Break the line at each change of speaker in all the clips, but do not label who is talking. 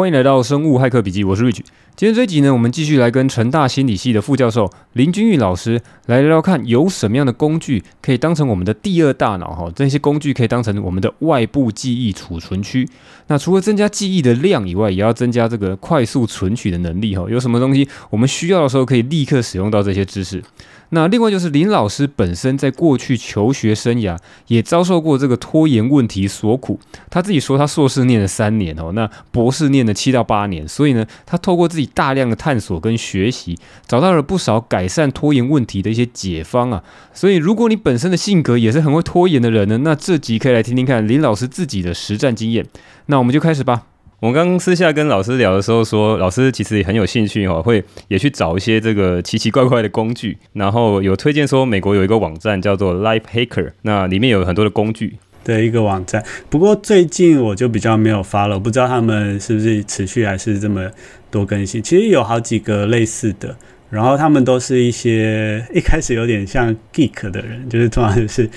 欢迎来到生物骇客笔记，我是 Rich。今天这一集呢，我们继续来跟成大心理系的副教授林君玉老师来聊聊看，有什么样的工具可以当成我们的第二大脑哈？这些工具可以当成我们的外部记忆储存区。那除了增加记忆的量以外，也要增加这个快速存取的能力哈。有什么东西我们需要的时候可以立刻使用到这些知识？那另外就是林老师本身在过去求学生涯也遭受过这个拖延问题所苦，他自己说他硕士念了三年哦，那博士念了七到八年，所以呢，他透过自己大量的探索跟学习，找到了不少改善拖延问题的一些解方啊。所以如果你本身的性格也是很会拖延的人呢，那这集可以来听听看林老师自己的实战经验。那我们就开始吧。我刚私下跟老师聊的时候说，老师其实也很有兴趣哦，会也去找一些这个奇奇怪怪的工具，然后有推荐说美国有一个网站叫做 Life Hacker，那里面有很多的工具
的一个网站。不过最近我就比较没有发了，我不知道他们是不是持续还是这么多更新。其实有好几个类似的。然后他们都是一些 一开始有点像 geek 的人，就是通常就是，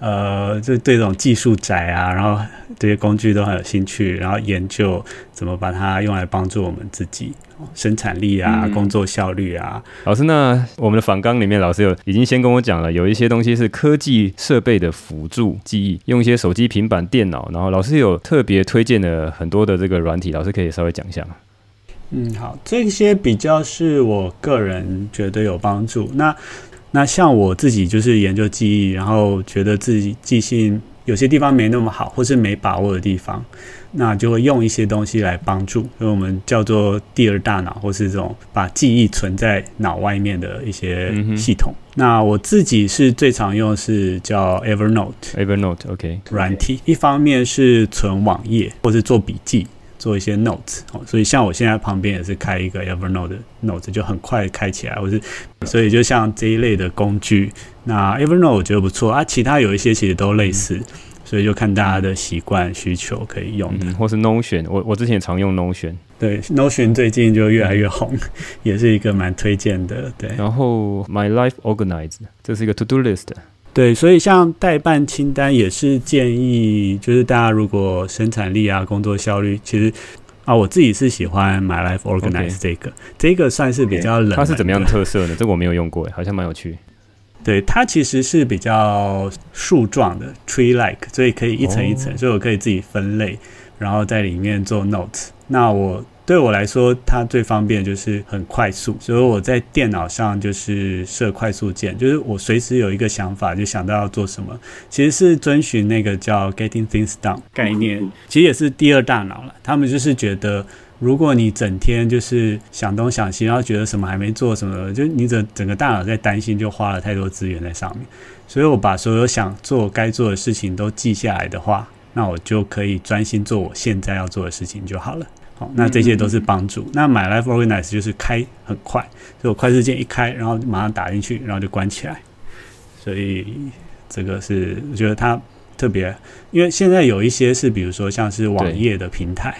呃，就对这种技术宅啊，然后这些工具都很有兴趣，然后研究怎么把它用来帮助我们自己生产力啊、工作效率啊。
老师，那我们的访纲里面，老师有已经先跟我讲了，有一些东西是科技设备的辅助记忆，用一些手机、平板、电脑，然后老师有特别推荐了很多的这个软体，老师可以稍微讲一下吗？
嗯，好，这些比较是我个人觉得有帮助。那那像我自己就是研究记忆，然后觉得自己记性有些地方没那么好，或是没把握的地方，那就会用一些东西来帮助，因为我们叫做第二大脑，或是这种把记忆存在脑外面的一些系统。嗯、那我自己是最常用的是叫 Evernote，Evernote，OK，软体，一方面是存网页或是做笔记。做一些 notes 哦，所以像我现在旁边也是开一个 Evernote 的 notes，就很快开起来。我是，所以就像这一类的工具，那 Evernote 我觉得不错啊。其他有一些其实都类似，嗯、所以就看大家的习惯需求可以用的，
嗯、或是 Notion。我我之前也常用 Notion，
对 Notion 最近就越来越红，嗯、也是一个蛮推荐的。对，
然后 My Life Organized，这是一个 To Do List。
对，所以像代办清单也是建议，就是大家如果生产力啊、工作效率，其实啊，我自己是喜欢 My Life Organize 这个.这个算是比较冷。
它是怎么样的特色呢？这个我没有用过，好像蛮有趣。
对，它其实是比较树状的 tree-like，所以可以一层一层，Oh. 所以我可以自己分类，然后在里面做 notes。那我。对我来说，它最方便就是很快速，所以我在电脑上就是设快速键，就是我随时有一个想法就想到要做什么。其实是遵循那个叫 Getting Things Done 概念，其实也是第二大脑了。他们就是觉得，如果你整天就是想东想西，然后觉得什么还没做什么，就你整整个大脑在担心，就花了太多资源在上面。所以我把所有想做该做的事情都记下来的话，那我就可以专心做我现在要做的事情就好了。好，那这些都是帮助。那 My Life Organize 就是开很快，所以我快速键一开，然后马上打进去，然后就关起来。所以这个是我觉得它特别，因为现在有一些是，比如说像是网页的平台，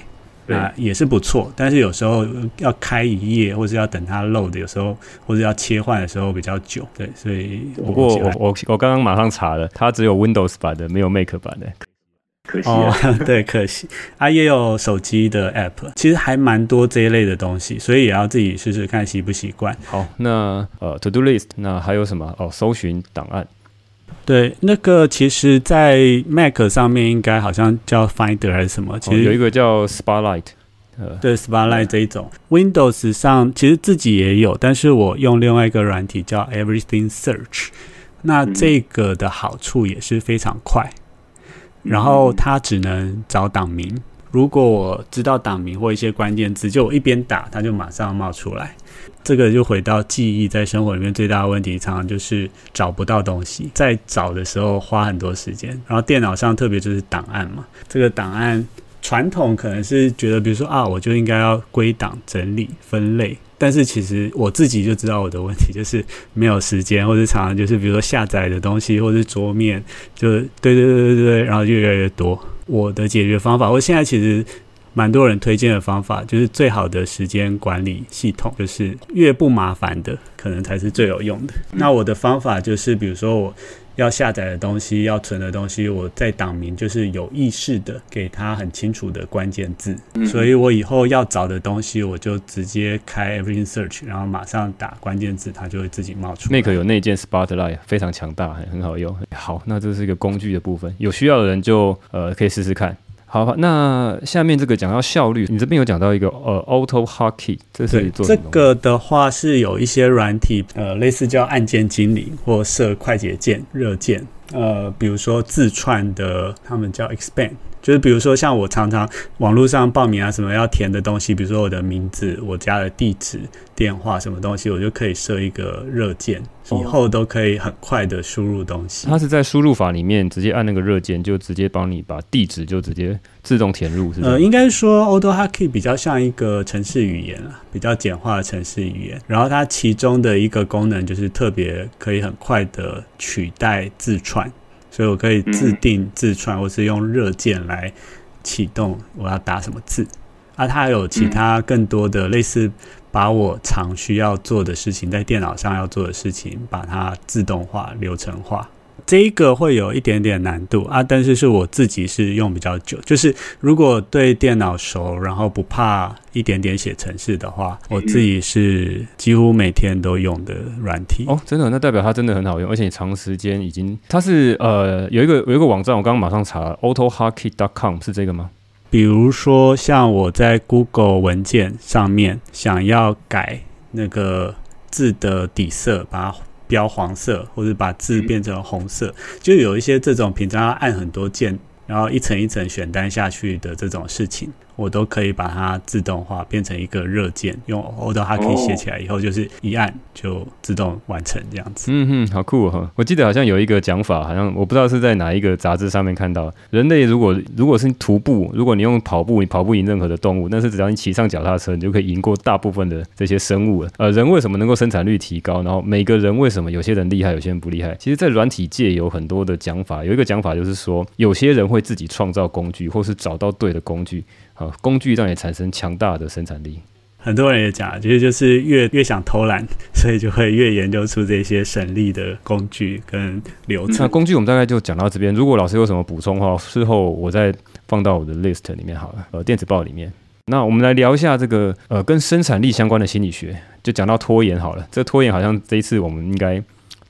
啊也是不错，但是有时候要开一页，或是要等它 load，有时候或者要切换的时候比较久。对，所以
不过我我我刚刚马上查了，它只有 Windows 版的，没有 Mac 版的。
可惜哦，对，可惜啊，也有手机的 app，其实还蛮多这一类的东西，所以也要自己试试看习不习惯。
好，那呃，to do list，那还有什么？哦，搜寻档案。
对，那个其实，在 Mac 上面应该好像叫 Finder 还是什么？其实、哦、
有一个叫 Spotlight，
呃，对，Spotlight 这一种。Windows 上其实自己也有，但是我用另外一个软体叫 Everything Search，那这个的好处也是非常快。然后他只能找档名，如果我知道档名或一些关键字，就我一边打，它就马上冒出来。这个就回到记忆，在生活里面最大的问题，常常就是找不到东西，在找的时候花很多时间。然后电脑上特别就是档案嘛，这个档案传统可能是觉得，比如说啊，我就应该要归档、整理、分类。但是其实我自己就知道我的问题就是没有时间，或者常常就是比如说下载的东西，或者是桌面，就对对对对对，然后越来越多。我的解决方法，我现在其实蛮多人推荐的方法，就是最好的时间管理系统，就是越不麻烦的，可能才是最有用的。那我的方法就是，比如说我要下载的东西、要存的东西，我在档名就是有意识的给它很清楚的关键字，嗯、所以我以后要找的东西，我就直接开 Everything Search，然后马上打关键字，它就会自己冒出来。
Mac 有内建 Spotlight，非常强大，很好用。好，那这是一个工具的部分，有需要的人就呃可以试试看。好，那下面这个讲到效率，你这边有讲到一个呃，Auto Hockey，这是做
这个的话是有一些软体，呃，类似叫按键精灵或设快捷键、热键，呃，比如说自串的，他们叫 Expand。就是比如说，像我常常网络上报名啊，什么要填的东西，比如说我的名字、我家的地址、电话什么东西，我就可以设一个热键，以后都可以很快的输入东西。
它是在输入法里面直接按那个热键，就直接帮你把地址就直接自动填入，是不是？
呃，应该说 AutoHotkey 比较像一个城市语言啊，比较简化的城市语言。然后它其中的一个功能就是特别可以很快的取代字串。所以我可以自定自串，或是用热键来启动我要打什么字。啊，它还有其他更多的类似，把我常需要做的事情，在电脑上要做的事情，把它自动化、流程化。这一个会有一点点难度啊，但是是我自己是用比较久。就是如果对电脑熟，然后不怕一点点写程式的话，我自己是几乎每天都用的软体。
哦，真的，那代表它真的很好用，而且你长时间已经，它是呃有一个有一个网站，我刚刚马上查了，autohockey.com 是这个吗？
比如说像我在 Google 文件上面想要改那个字的底色，把它。标黄色，或者把字变成红色，就有一些这种平常要按很多键，然后一层一层选单下去的这种事情。我都可以把它自动化，变成一个热键，用 AutoHotkey 写起来以后，就是一按就自动完成这样子。
嗯哼，好酷哈！我记得好像有一个讲法，好像我不知道是在哪一个杂志上面看到，人类如果如果是徒步，如果你用跑步，你跑不赢任何的动物，但是只要你骑上脚踏车，你就可以赢过大部分的这些生物了。呃，人为什么能够生产率提高？然后每个人为什么有些人厉害，有些人不厉害？其实，在软体界有很多的讲法，有一个讲法就是说，有些人会自己创造工具，或是找到对的工具。好，工具让你产生强大的生产力。
很多人也讲，其实就是越越想偷懒，所以就会越研究出这些省力的工具跟流程。
那工具我们大概就讲到这边。如果老师有什么补充的话，事后我再放到我的 list 里面好了，呃，电子报里面。那我们来聊一下这个呃跟生产力相关的心理学，就讲到拖延好了。这拖延好像这一次我们应该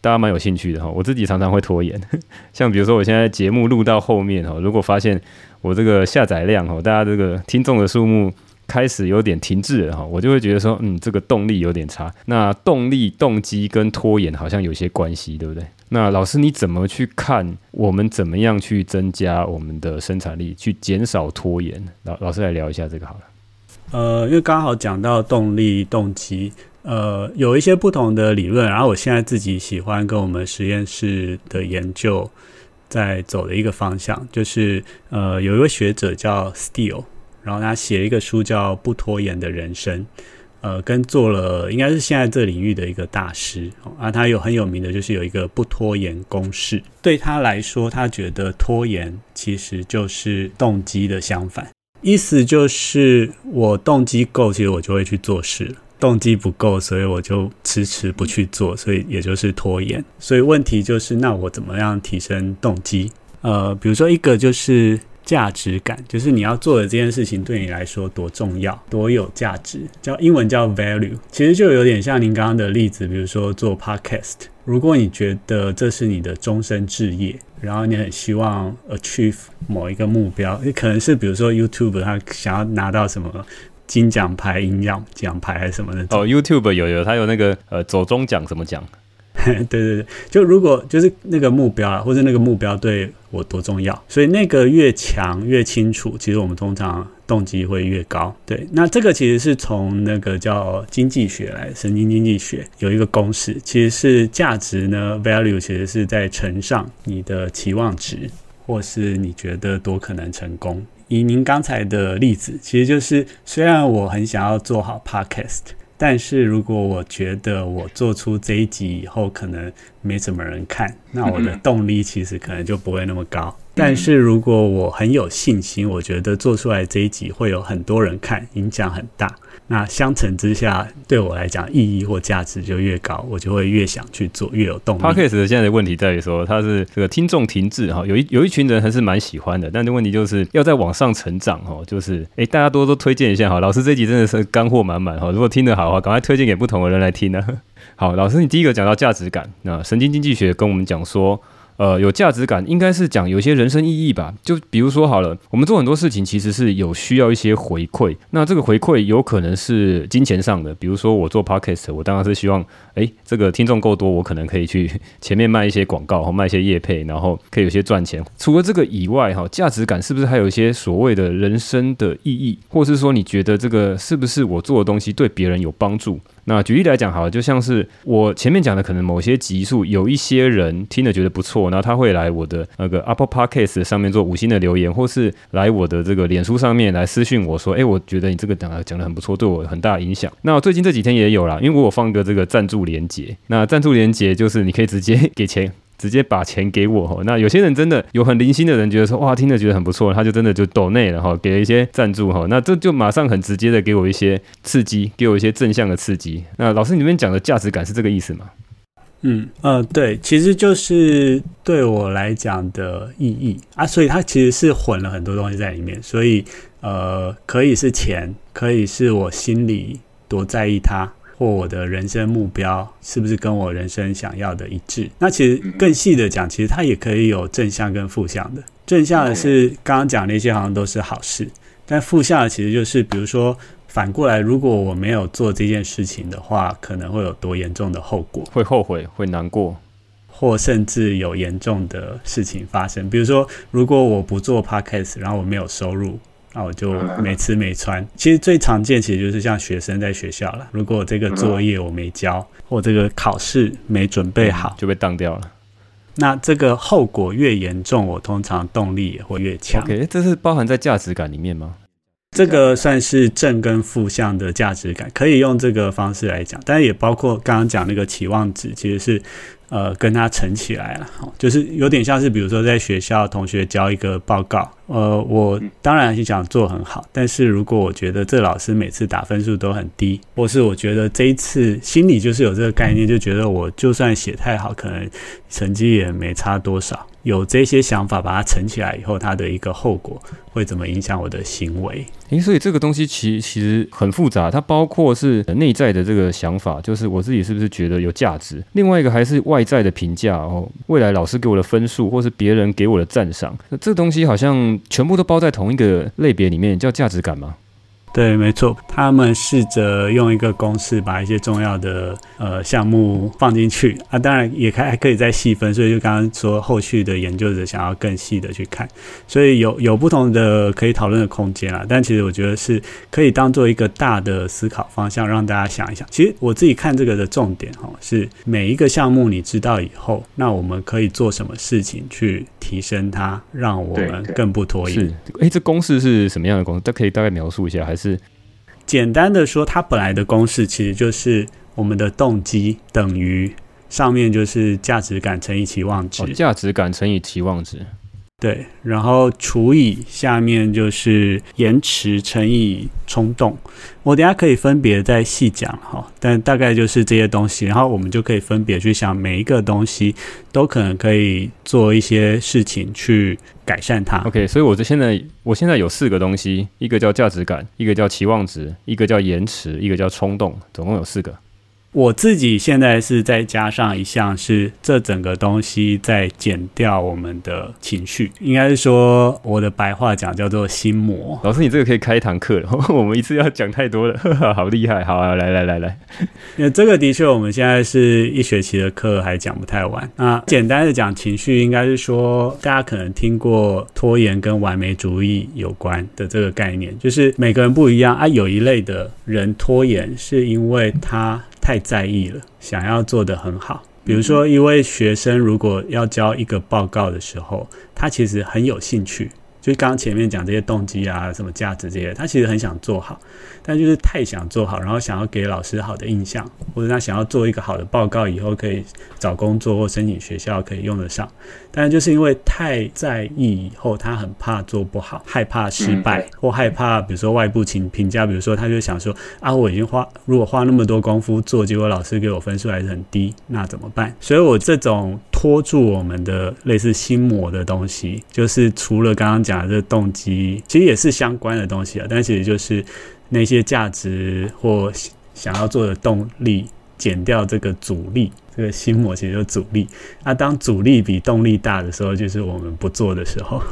大家蛮有兴趣的哈。我自己常常会拖延，像比如说我现在节目录到后面哈，如果发现。我这个下载量哈，大家这个听众的数目开始有点停滞了哈，我就会觉得说，嗯，这个动力有点差。那动力、动机跟拖延好像有些关系，对不对？那老师你怎么去看？我们怎么样去增加我们的生产力，去减少拖延？老老师来聊一下这个好了。
呃，因为刚好讲到动力、动机，呃，有一些不同的理论，然后我现在自己喜欢跟我们实验室的研究。在走的一个方向，就是呃，有一位学者叫 Steele，然后他写一个书叫《不拖延的人生》，呃，跟做了应该是现在这领域的一个大师啊，他有很有名的就是有一个不拖延公式。对他来说，他觉得拖延其实就是动机的相反，意思就是我动机够，其实我就会去做事了。动机不够，所以我就迟迟不去做，所以也就是拖延。所以问题就是，那我怎么样提升动机？呃，比如说一个就是价值感，就是你要做的这件事情对你来说多重要、多有价值，叫英文叫 value。其实就有点像您刚刚的例子，比如说做 podcast，如果你觉得这是你的终身志业，然后你很希望 achieve 某一个目标，你可能是比如说 YouTube 他想要拿到什么。金奖牌、银奖奖牌还是什么的
哦，YouTube 有有，他有那个呃走中奖什么奖？
对对对，就如果就是那个目标啊，或者那个目标对我多重要，所以那个越强越清楚，其实我们通常动机会越高。对，那这个其实是从那个叫经济学来，神经经济学有一个公式，其实是价值呢，value 其实是在乘上你的期望值，或是你觉得多可能成功。以您刚才的例子，其实就是虽然我很想要做好 podcast，但是如果我觉得我做出这一集以后可能没什么人看，那我的动力其实可能就不会那么高。但是如果我很有信心，我觉得做出来这一集会有很多人看，影响很大。那相乘之下，对我来讲意义或价值就越高，我就会越想去做，越有动力。
Podcast 现在的问题在于说，它是这个听众停滞哈，有一有一群人还是蛮喜欢的，但这问题就是要在往上成长哈，就是哎，大家多多推荐一下哈。老师这集真的是干货满满哈，如果听得好的话，赶快推荐给不同的人来听呢。好，老师，你第一个讲到价值感，那神经经济学跟我们讲说。呃，有价值感应该是讲有些人生意义吧。就比如说好了，我们做很多事情其实是有需要一些回馈。那这个回馈有可能是金钱上的，比如说我做 podcast，我当然是希望，诶，这个听众够多，我可能可以去前面卖一些广告，或卖一些业配，然后可以有些赚钱。除了这个以外，哈，价值感是不是还有一些所谓的人生的意义，或是说你觉得这个是不是我做的东西对别人有帮助？那举例来讲，好了，就像是我前面讲的，可能某些集数有一些人听了觉得不错，然后他会来我的那个 Apple Podcast 上面做五星的留言，或是来我的这个脸书上面来私信我说，哎，我觉得你这个讲讲的很不错，对我有很大影响。那最近这几天也有啦，因为我有放个这个赞助连接，那赞助连接就是你可以直接 给钱。直接把钱给我，那有些人真的有很灵心的人，觉得说哇，听着觉得很不错，他就真的就抖内了哈，给了一些赞助哈，那这就马上很直接的给我一些刺激，给我一些正向的刺激。那老师你们讲的价值感是这个意思吗？
嗯呃对，其实就是对我来讲的意义啊，所以它其实是混了很多东西在里面，所以呃可以是钱，可以是我心里多在意它。或我的人生目标是不是跟我人生想要的一致？那其实更细的讲，其实它也可以有正向跟负向的。正向的是刚刚讲那些好像都是好事，但负向的其实就是，比如说反过来，如果我没有做这件事情的话，可能会有多严重的后果？
会后悔，会难过，
或甚至有严重的事情发生。比如说，如果我不做 Podcast，然后我没有收入。那我就没吃没穿。其实最常见，其实就是像学生在学校了。如果这个作业我没交，或这个考试没准备好，
就被当掉了。
那这个后果越严重，我通常动力也会越强。
OK，这是包含在价值感里面吗？
这个算是正跟负向的价值感，可以用这个方式来讲。但是也包括刚刚讲那个期望值，其实是。呃，跟他乘起来了，就是有点像是，比如说在学校同学交一个报告，呃，我当然是想做很好，但是如果我觉得这老师每次打分数都很低，或是我觉得这一次心里就是有这个概念，就觉得我就算写太好，可能成绩也没差多少。有这些想法，把它乘起来以后，它的一个后果会怎么影响我的行为？
诶，所以这个东西其实其实很复杂，它包括是内在的这个想法，就是我自己是不是觉得有价值；另外一个还是外在的评价哦，未来老师给我的分数，或是别人给我的赞赏，那这个东西好像全部都包在同一个类别里面，叫价值感吗？
对，没错，他们试着用一个公式把一些重要的呃项目放进去啊，当然也还还可以再细分，所以就刚刚说后续的研究者想要更细的去看，所以有有不同的可以讨论的空间啦。但其实我觉得是可以当做一个大的思考方向，让大家想一想。其实我自己看这个的重点哈，是每一个项目你知道以后，那我们可以做什么事情去提升它，让我们更不拖延。
是，诶，这公式是什么样的公式？大可以大概描述一下，还是？是
简单的说，它本来的公式其实就是我们的动机等于上面就是价值感乘以期望值，
价值感乘以期望值。
对，然后除以下面就是延迟乘以冲动，我等下可以分别再细讲哈，但大概就是这些东西，然后我们就可以分别去想每一个东西都可能可以做一些事情去改善它。
OK，所以我这现在我现在有四个东西，一个叫价值感，一个叫期望值，一个叫延迟，一个叫冲动，总共有四个。
我自己现在是再加上一项，是这整个东西在减掉我们的情绪，应该是说我的白话讲叫做心魔。
老师，你这个可以开一堂课了，我们一次要讲太多了，呵呵，好厉害，好啊，来来来
来，那这个的确我们现在是一学期的课还讲不太完。那简单的讲情绪，应该是说大家可能听过拖延跟完美主义有关的这个概念，就是每个人不一样啊，有一类的人拖延是因为他。太在意了，想要做得很好。比如说，一位学生如果要交一个报告的时候，他其实很有兴趣，就是刚刚前面讲这些动机啊，什么价值这些，他其实很想做好，但就是太想做好，然后想要给老师好的印象，或者他想要做一个好的报告，以后可以找工作或申请学校可以用得上。但就是因为太在意，以后他很怕做不好，害怕失败，嗯、或害怕比如说外部评评价，比如说他就想说啊，我已经花如果花那么多功夫做，结果老师给我分数还是很低，那怎么办？所以我这种拖住我们的类似心魔的东西，就是除了刚刚讲。啊，这动机其实也是相关的东西啊，但其实就是那些价值或想要做的动力，减掉这个阻力，这个心魔其实就是阻力。那、当阻力比动力大的时候，就是我们不做的时候。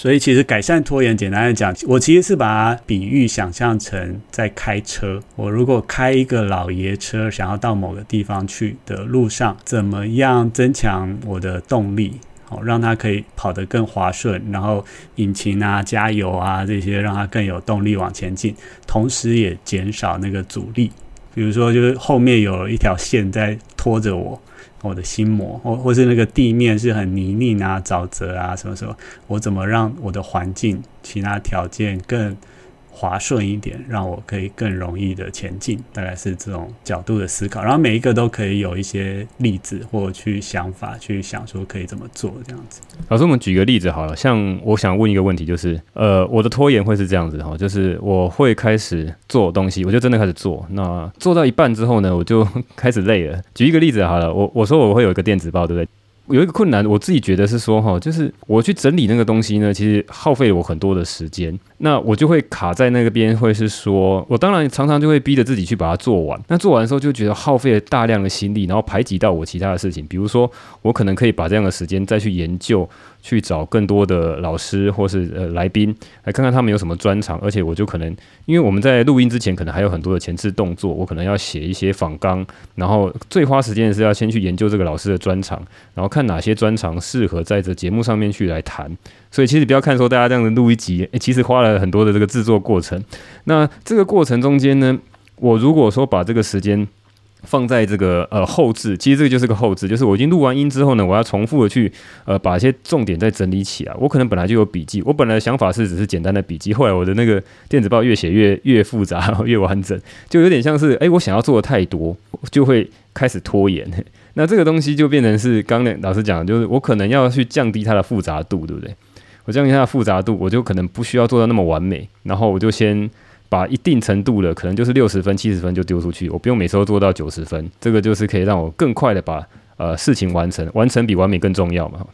所以其实改善拖延，简单的讲，我其实是把比喻想象成在开车。我如果开一个老爷车，想要到某个地方去的路上，怎么样增强我的动力？哦，让它可以跑得更滑顺，然后引擎啊、加油啊这些，让它更有动力往前进，同时也减少那个阻力。比如说，就是后面有一条线在拖着我，我的心魔，或或是那个地面是很泥泞啊、沼泽啊什么什么，我怎么让我的环境、其他条件更滑顺一点，让我可以更容易的前进，大概是这种角度的思考。然后每一个都可以有一些例子或去想法，去想说可以怎么做这样子。
老师，我们举个例子好了，像我想问一个问题，就是呃，我的拖延会是这样子哈，就是我会开始做东西，我就真的开始做，那做到一半之后呢，我就开始累了。举一个例子好了，我我说我会有一个电子报，对不对？有一个困难，我自己觉得是说哈，就是我去整理那个东西呢，其实耗费了我很多的时间。那我就会卡在那个边，会是说，我当然常常就会逼着自己去把它做完。那做完的时候就觉得耗费了大量的心力，然后排挤到我其他的事情。比如说，我可能可以把这样的时间再去研究，去找更多的老师或是呃来宾来看看他们有什么专长。而且我就可能，因为我们在录音之前可能还有很多的前置动作，我可能要写一些访纲，然后最花时间的是要先去研究这个老师的专长，然后看哪些专长适合在这节目上面去来谈。所以其实不要看说大家这样子录一集，诶，其实花了很多的这个制作过程。那这个过程中间呢，我如果说把这个时间放在这个呃后置，其实这个就是个后置，就是我已经录完音之后呢，我要重复的去呃把一些重点再整理起来。我可能本来就有笔记，我本来想法是只是简单的笔记，后来我的那个电子报越写越越复杂，越完整，就有点像是诶，我想要做的太多，就会开始拖延。那这个东西就变成是刚刚老师讲，就是我可能要去降低它的复杂度，对不对？我降低它的复杂度，我就可能不需要做到那么完美，然后我就先把一定程度的，可能就是六十分、七十分就丢出去，我不用每次都做到九十分，这个就是可以让我更快的把呃事情完成，完成比完美更重要嘛。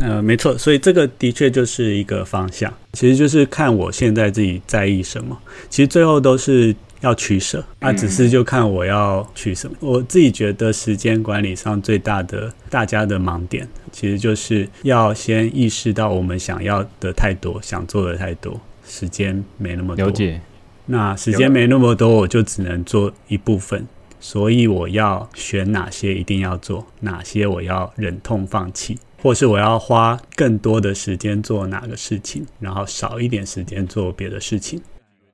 呃，没错，所以这个的确就是一个方向，其实就是看我现在自己在意什么，其实最后都是。要取舍，那、啊、只是就看我要取什么。我自己觉得时间管理上最大的大家的盲点，其实就是要先意识到我们想要的太多，想做的太多，时间没那么多。
了解。
那时间没那么多，我就只能做一部分。所以我要选哪些一定要做，哪些我要忍痛放弃，或是我要花更多的时间做哪个事情，然后少一点时间做别的事情。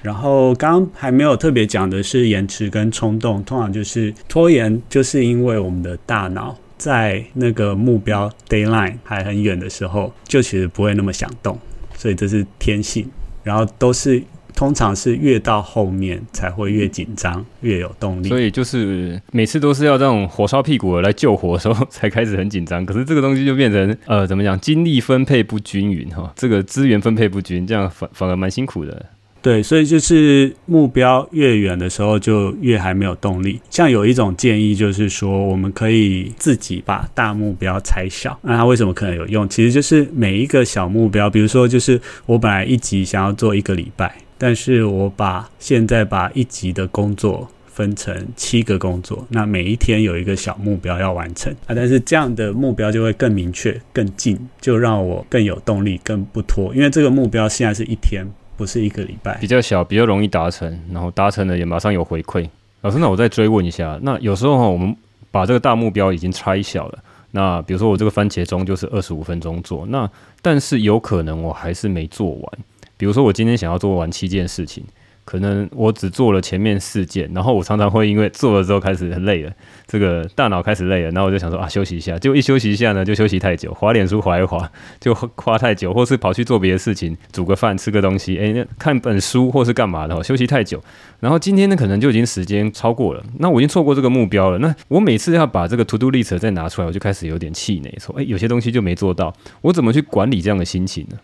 然后刚刚还没有特别讲的是延迟跟冲动，通常就是拖延，就是因为我们的大脑在那个目标 deadline 还很远的时候，就其实不会那么想动，所以这是天性。然后都是通常是越到后面才会越紧张，越有动力。
所以就是每次都是要这种火烧屁股来救火的时候才开始很紧张。可是这个东西就变成呃怎么讲，精力分配不均匀哈，这个资源分配不均，这样反反而蛮辛苦的。
对，所以就是目标越远的时候，就越还没有动力。像有一种建议，就是说我们可以自己把大目标拆小。那它为什么可能有用？其实就是每一个小目标，比如说就是我本来一集想要做一个礼拜，但是我把现在把一集的工作分成七个工作，那每一天有一个小目标要完成啊。但是这样的目标就会更明确、更近，就让我更有动力、更不拖。因为这个目标现在是一天。不是一个礼拜，
比较小，比较容易达成，然后达成了也马上有回馈。老师，那我再追问一下，那有时候哈，我们把这个大目标已经拆小了，那比如说我这个番茄钟就是二十五分钟做，那但是有可能我还是没做完。比如说我今天想要做完七件事情，可能我只做了前面四件，然后我常常会因为做了之后开始累了，这个大脑开始累了，然后我就想说啊，休息一下，结果一休息一下呢，就休息太久，滑脸书滑一滑 就花太久，或是跑去做别的事情，煮个饭吃个东西，诶，那看本书或是干嘛的，休息太久，然后今天呢可能就已经时间超过了，那我已经错过这个目标了，那我每次要把这个 to do list 再拿出来，我就开始有点气馁，说诶，有些东西就没做到，我怎么去管理这样的心情呢？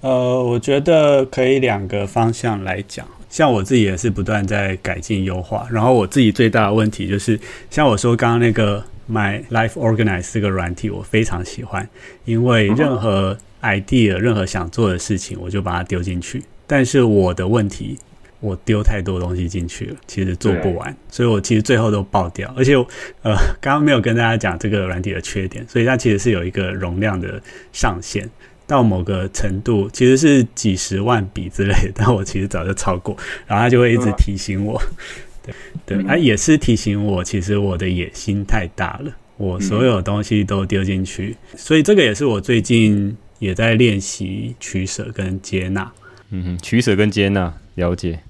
呃，我觉得可以两个方向来讲。像我自己也是不断在改进优化，然后我自己最大的问题就是，像我说刚刚那个 My Life Organize 这个软体，我非常喜欢，因为任何 idea、任何想做的事情，我就把它丢进去。但是我的问题，我丢太多东西进去了，其实做不完，所以我其实最后都爆掉。而且，呃，刚刚没有跟大家讲这个软体的缺点，所以它其实是有一个容量的上限。到某个程度，其实是几十万笔之类的，但我其实早就超过，然后他就会一直提醒我，对对，他也是提醒我，其实我的野心太大了，我所有东西都丢进去，所以这个也是我最近也在练习取舍跟接纳，
嗯哼，取舍跟接纳，了解。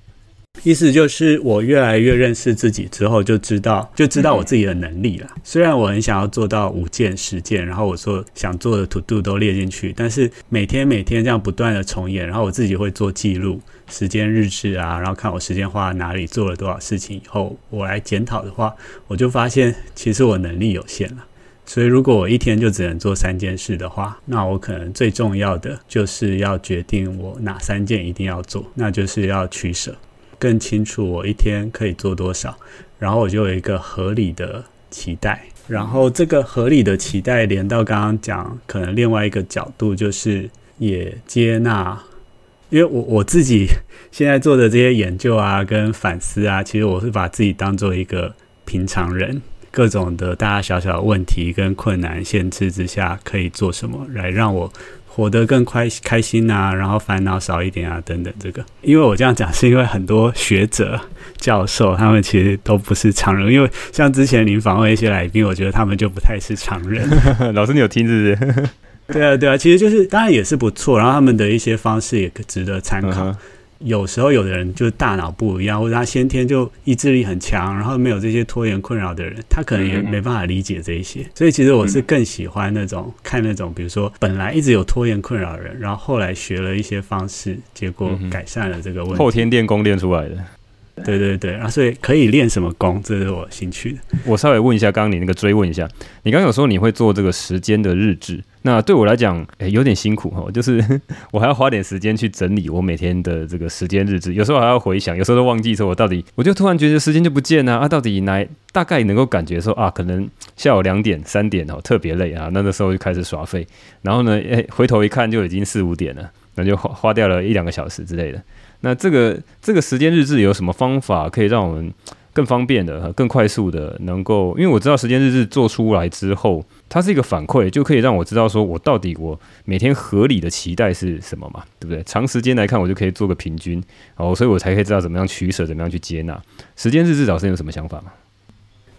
意思就是，我越来越认识自己之后，就知道就知道我自己的能力了。虽然我很想要做到五件、十件，然后我说想做的 to do 都列进去，但是每天每天这样不断的重演，然后我自己会做记录、时间日志啊，然后看我时间花在哪里，做了多少事情以后，我来检讨的话，我就发现其实我能力有限了。所以如果我一天就只能做三件事的话，那我可能最重要的就是要决定我哪三件一定要做，那就是要取舍。更清楚我一天可以做多少，然后我就有一个合理的期待，然后这个合理的期待连到刚刚讲，可能另外一个角度就是也接纳，因为我我自己现在做的这些研究啊跟反思啊，其实我是把自己当做一个平常人，各种的大大小小的问题跟困难限制之下，可以做什么来让我。活得更快开心啊，然后烦恼少一点啊，等等。这个，因为我这样讲，是因为很多学者、教授他们其实都不是常人。因为像之前您访问一些来宾，我觉得他们就不太是常人。
老师，你有听是不是？
对啊，对啊，其实就是当然也是不错，然后他们的一些方式也值得参考。Uh huh. 有时候有的人就是大脑不一样，或者他先天就意志力很强，然后没有这些拖延困扰的人，他可能也没办法理解这一些。所以其实我是更喜欢那种看那种，比如说本来一直有拖延困扰的人，然后后来学了一些方式，结果改善了这个问题。
后天练功练出来的。
对对对，然后所以可以练什么功，这是我兴趣的。
我稍微问一下，刚刚你那个追问一下，你刚刚有说你会做这个时间的日志，那对我来讲，诶，有点辛苦哈，就是 我还要花点时间去整理我每天的这个时间日志，有时候还要回想，有时候都忘记说我到底，我就突然觉得时间就不见了啊，啊，到底哪大概能够感觉说啊，可能下午两点三点哦，特别累啊，那个时候就开始耍废，然后呢，诶，回头一看就已经四五点了，那就花花掉了一两个小时之类的。那这个这个时间日志有什么方法可以让我们更方便的、更快速的能够？因为我知道时间日志做出来之后，它是一个反馈，就可以让我知道说我到底我每天合理的期待是什么嘛，对不对？长时间来看，我就可以做个平均，哦，所以我才可以知道怎么样取舍，怎么样去接纳。时间日志老师有什么想法吗？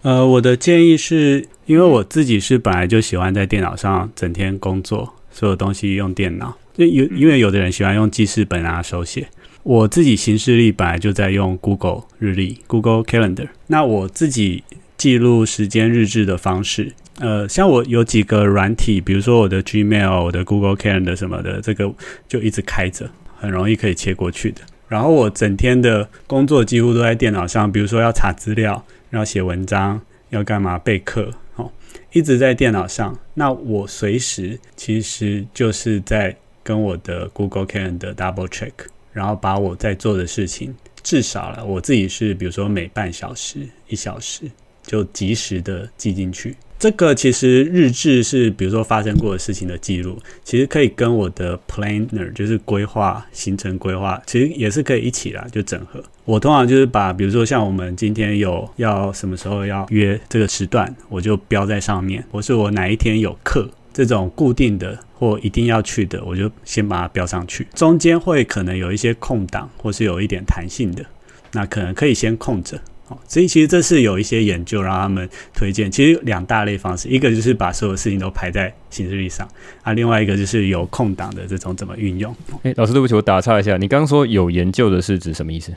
呃，我的建议是因为我自己是本来就喜欢在电脑上整天工作，所有东西用电脑，就有因为有的人喜欢用记事本啊手写。我自己行事历本来就在用 Google 日历 Google Calendar。那我自己记录时间日志的方式，呃，像我有几个软体，比如说我的 Gmail、我的 Google Calendar 什么的，这个就一直开着，很容易可以切过去的。然后我整天的工作几乎都在电脑上，比如说要查资料、要写文章、要干嘛备课，哦，一直在电脑上。那我随时其实就是在跟我的 Google Calendar double check。然后把我在做的事情，至少了我自己是，比如说每半小时、一小时就及时的记进去。这个其实日志是，比如说发生过的事情的记录，其实可以跟我的 planner 就是规划行程规划，其实也是可以一起啦，就整合。我通常就是把，比如说像我们今天有要什么时候要约这个时段，我就标在上面，或是我哪一天有课。这种固定的或一定要去的，我就先把它标上去。中间会可能有一些空档，或是有一点弹性的，那可能可以先空着。哦，所以其实这是有一些研究让他们推荐。其实两大类方式，一个就是把所有事情都排在行事历上啊，另外一个就是有空档的这种怎么运用。
诶，老师对不起，我打岔一下，你刚刚说有研究的是指什么意思？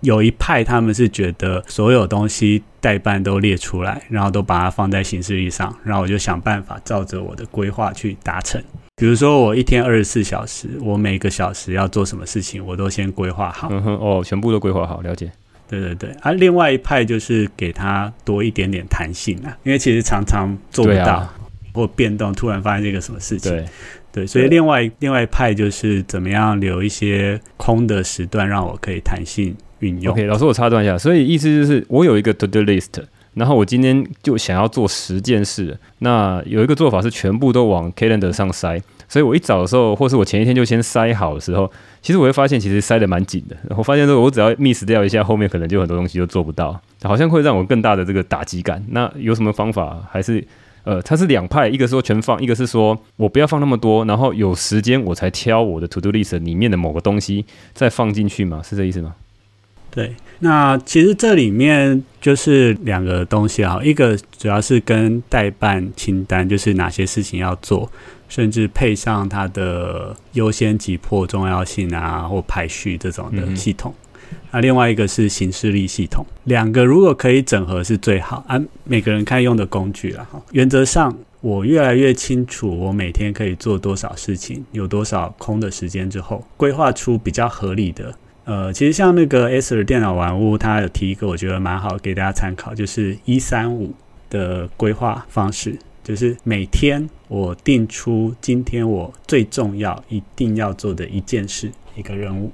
有一派他们是觉得所有东西代办都列出来，然后都把它放在行事历上，然后我就想办法照着我的规划去达成。比如说我一天二十四小时，我每个小时要做什么事情，我都先规划好。
嗯哼，哦，全部都规划好，了解。
对对对，而、啊、另外一派就是给他多一点点弹性啊，因为其实常常做不到、啊、或变动，突然发生这个什么事情。
对。
对，所以另外另外一派就是怎么样留一些空的时段，让我可以弹性运用。
OK，老师，我插断一下，所以意思就是我有一个 to do list，然后我今天就想要做十件事，那有一个做法是全部都往 calendar 上塞。所以我一早的时候，或是我前一天就先塞好的时候，其实我会发现其实塞得蛮紧的。然后发现说，我只要 miss 掉一下，后面可能就很多东西就做不到，好像会让我更大的这个打击感。那有什么方法？还是呃，它是两派，一个说全放，一个是说我不要放那么多，然后有时间我才挑我的 to do list 里面的某个东西再放进去嘛？是这意思吗？
对，那其实这里面就是两个东西啊，一个主要是跟代办清单，就是哪些事情要做。甚至配上它的优先急迫重要性啊，或排序这种的系统。那、嗯、另外一个是行事力系统，两个如果可以整合是最好。按、啊、每个人看用的工具了哈。原则上，我越来越清楚我每天可以做多少事情，有多少空的时间之后，规划出比较合理的。呃，其实像那个 Acer 电脑玩物，它有提一个我觉得蛮好给大家参考，就是一三五的规划方式。就是每天我定出今天我最重要一定要做的一件事，一个任务，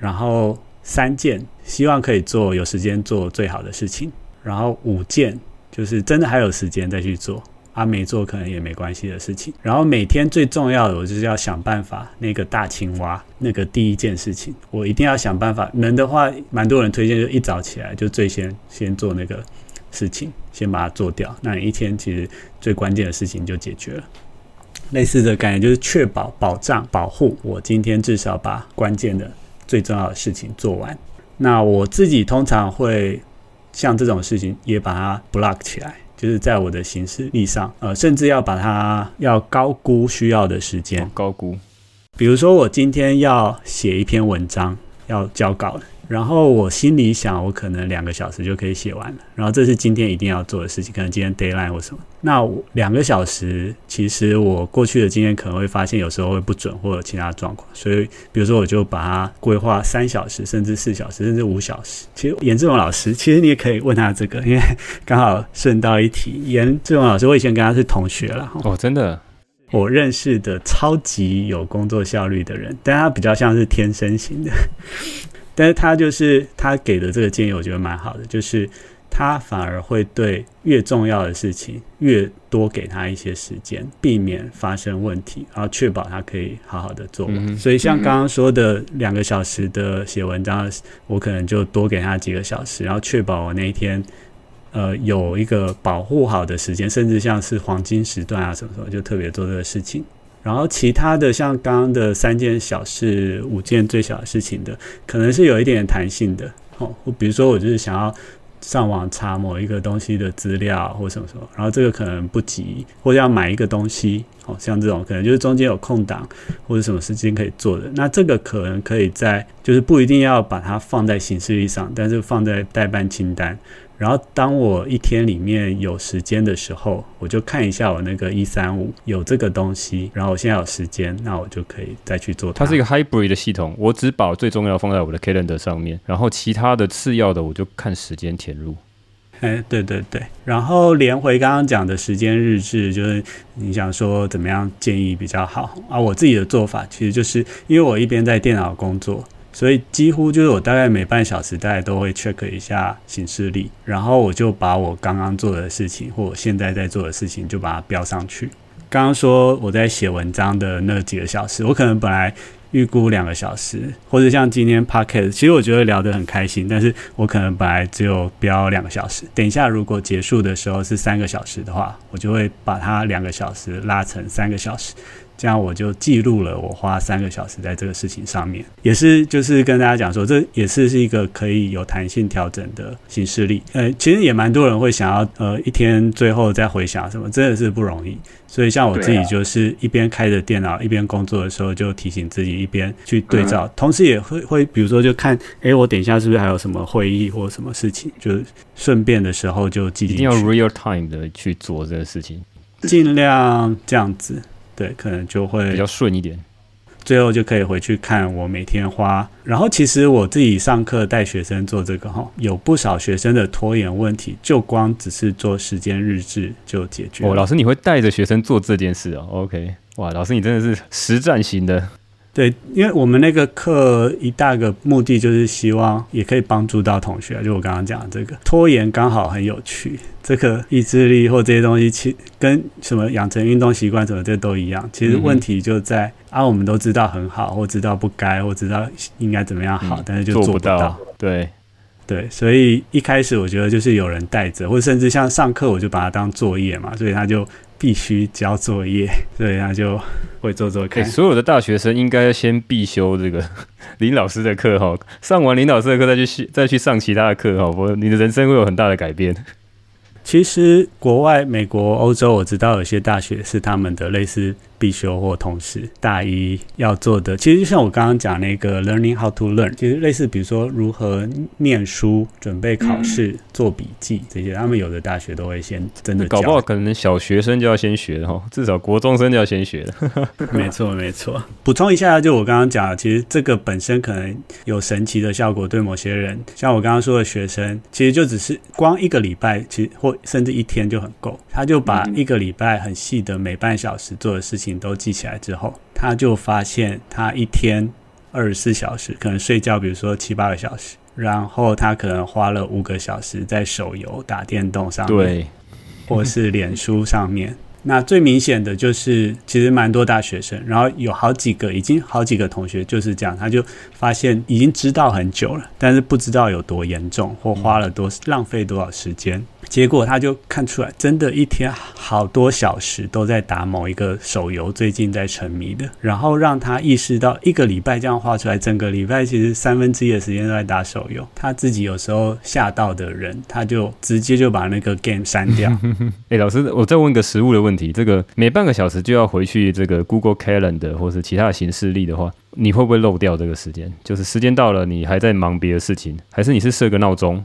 然后三件希望可以做有时间做最好的事情，然后五件就是真的还有时间再去做，啊没做可能也没关系的事情。然后每天最重要的我就是要想办法那个大青蛙那个第一件事情，我一定要想办法，能的话蛮多人推荐就一早起来就最先先做那个。事情先把它做掉，那你一天其实最关键的事情就解决了。类似的感觉就是确保、保障、保护我今天至少把关键的、最重要的事情做完。那我自己通常会像这种事情也把它 block 起来，就是在我的行事历上，呃，甚至要把它要高估需要的时间，
高估。
比如说我今天要写一篇文章，要交稿了。然后我心里想，我可能两个小时就可以写完了。然后这是今天一定要做的事情，可能今天 deadline 或什么。那我两个小时，其实我过去的经验可能会发现，有时候会不准或者其他状况。所以，比如说我就把它规划三小时，甚至四小时，甚至五小时。其实严志勇老师，其实你也可以问他这个，因为刚好顺道一提，严志勇老师，我以前跟他是同学了。
哦，真的，
我认识的超级有工作效率的人，但他比较像是天生型的。但是他就是他给的这个建议，我觉得蛮好的，就是他反而会对越重要的事情越多给他一些时间，避免发生问题，然后确保他可以好好的做完。嗯、所以像刚刚说的两个小时的写文章，我可能就多给他几个小时，然后确保我那一天呃有一个保护好的时间，甚至像是黄金时段啊什么什么，就特别做这个事情。然后其他的像刚刚的三件小事、五件最小的事情的，可能是有一点弹性的哦。比如说我就是想要上网查某一个东西的资料或什么什么，然后这个可能不急，或者要买一个东西哦，像这种可能就是中间有空档或者什么时间可以做的，那这个可能可以在就是不一定要把它放在行事历上，但是放在代办清单。然后，当我一天里面有时间的时候，我就看一下我那个一三五有这个东西，然后我现在有时间，那我就可以再去做它。
它是一个 hybrid 的系统，我只把最重要放在我的 calendar 上面，然后其他的次要的我就看时间填入。
哎，对对对，然后连回刚刚讲的时间日志，就是你想说怎么样建议比较好啊？我自己的做法其实就是因为我一边在电脑工作。所以几乎就是我大概每半小时大概都会 check 一下行事历，然后我就把我刚刚做的事情或我现在在做的事情就把它标上去。刚刚说我在写文章的那几个小时，我可能本来预估两个小时，或者像今天 podcast，其实我觉得聊得很开心，但是我可能本来只有标两个小时。等一下如果结束的时候是三个小时的话，我就会把它两个小时拉成三个小时。这样我就记录了我花三个小时在这个事情上面，也是就是跟大家讲说，这也是是一个可以有弹性调整的新势力。呃，其实也蛮多人会想要呃一天最后再回想什么，真的是不容易。所以像我自己就是一边开着电脑一边工作的时候，就提醒自己一边去对照，同时也会会比如说就看，哎，我等一下是不是还有什么会议或什么事情，就顺便的时候就记。
一定要 real time 的去做这个事情，
尽量这样子。对，可能就会
比较顺一点，
最后就可以回去看我每天花。然后其实我自己上课带学生做这个哈，有不少学生的拖延问题，就光只是做时间日志就解决。
哦，老师你会带着学生做这件事哦？OK，哇，老师你真的是实战型的。
对，因为我们那个课一大个目的就是希望也可以帮助到同学，就我刚刚讲的这个拖延刚好很有趣，这个意志力或这些东西，其跟什么养成运动习惯什么这都一样。其实问题就在、嗯、啊，我们都知道很好，或知道不该，或知道应该怎么样好，嗯、但是就做不到。
做不到。对
对，所以一开始我觉得就是有人带着，或者甚至像上课我就把它当作业嘛，所以他就。必须交作业，所以他就会做做看。
欸，所有的大学生应该先必修这个 林老师的课哈，上完林老师的课再去再去上其他的课哈，不，你的人生会有很大的改变。
其实国外、美国、欧洲，我知道有些大学是他们的类似必修或同时大一要做的。其实就像我刚刚讲那个 learning how to learn，其实类似比如说如何念书、准备考试、嗯、做笔记这些，他们有的大学都会先真的。
搞不好可能小学生就要先学的哈，至少国中生就要先学的。
没错，没错。补充一下，就我刚刚讲，其实这个本身可能有神奇的效果，对某些人，像我刚刚说的学生，其实就只是光一个礼拜，其实或甚至一天就很够，他就把一个礼拜很细的每半小时做的事情都记起来之后，他就发现他一天二十四小时可能睡觉，比如说七八个小时，然后他可能花了五个小时在手游、打电动上面，对，或是脸书上面。那最明显的就是，其实蛮多大学生，然后有好几个，已经好几个同学就是这样，他就发现已经知道很久了，但是不知道有多严重，或花了多浪费多少时间。结果他就看出来，真的，一天好多小时都在打某一个手游，最近在沉迷的。然后让他意识到，一个礼拜这样画出来，整个礼拜其实三分之一的时间都在打手游。他自己有时候吓到的人，他就直接就把那个 game 删掉。
哎，老师，我再问个实物的问问题：这个每半个小时就要回去这个 Google Calendar 或是其他的形式历的话，你会不会漏掉这个时间？就是时间到了，你还在忙别的事情，还是你是设个闹钟？